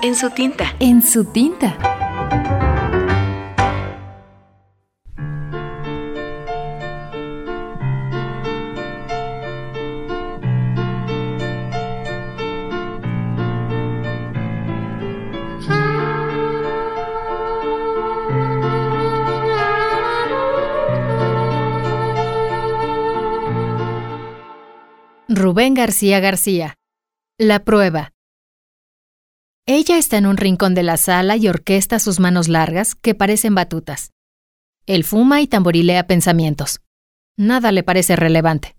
En su tinta. En su tinta. Rubén García García. La prueba. Ella está en un rincón de la sala y orquesta sus manos largas, que parecen batutas. Él fuma y tamborilea pensamientos. Nada le parece relevante.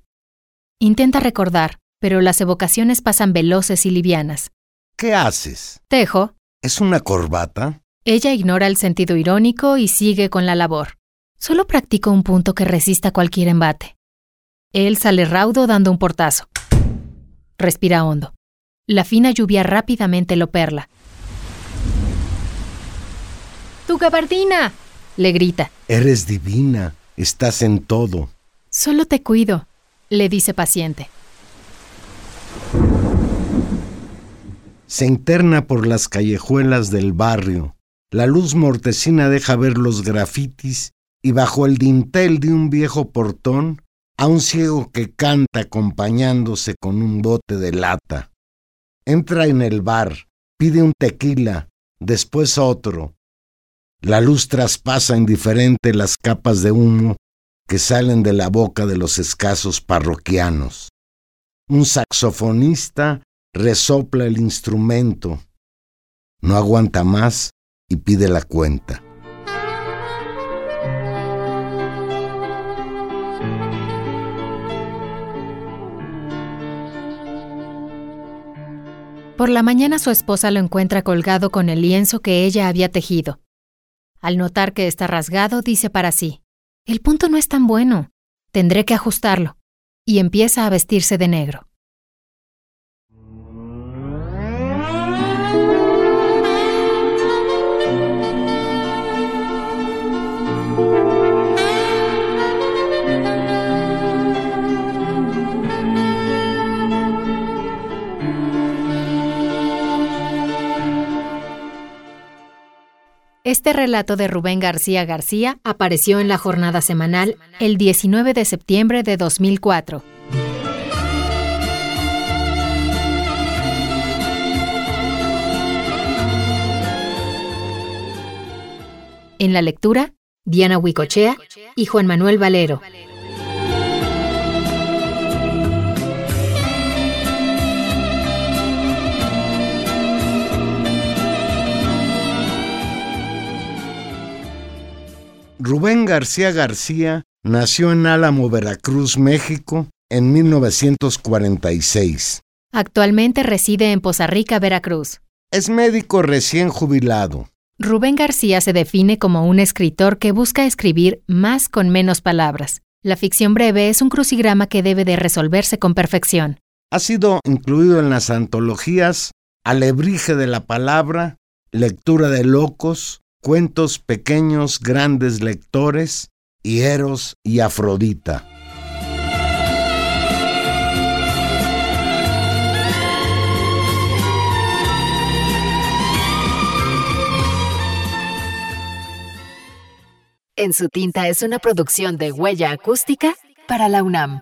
Intenta recordar, pero las evocaciones pasan veloces y livianas. ¿Qué haces? Tejo. ¿Es una corbata? Ella ignora el sentido irónico y sigue con la labor. Solo practico un punto que resista cualquier embate. Él sale raudo dando un portazo. Respira hondo. La fina lluvia rápidamente lo perla. ¡Tu gabardina! le grita. Eres divina. Estás en todo. Solo te cuido, le dice paciente. Se interna por las callejuelas del barrio. La luz mortecina deja ver los grafitis y bajo el dintel de un viejo portón a un ciego que canta acompañándose con un bote de lata. Entra en el bar, pide un tequila, después otro. La luz traspasa indiferente las capas de humo que salen de la boca de los escasos parroquianos. Un saxofonista resopla el instrumento. No aguanta más y pide la cuenta. Por la mañana su esposa lo encuentra colgado con el lienzo que ella había tejido. Al notar que está rasgado, dice para sí, el punto no es tan bueno, tendré que ajustarlo, y empieza a vestirse de negro. Este relato de Rubén García García apareció en la jornada semanal el 19 de septiembre de 2004. En la lectura, Diana Huicochea y Juan Manuel Valero. Rubén García García nació en Álamo, Veracruz, México, en 1946. Actualmente reside en Poza Rica, Veracruz. Es médico recién jubilado. Rubén García se define como un escritor que busca escribir más con menos palabras. La ficción breve es un crucigrama que debe de resolverse con perfección. Ha sido incluido en las antologías Alebrije de la Palabra, Lectura de Locos, Cuentos Pequeños Grandes Lectores y y Afrodita. En su tinta es una producción de huella acústica para la UNAM.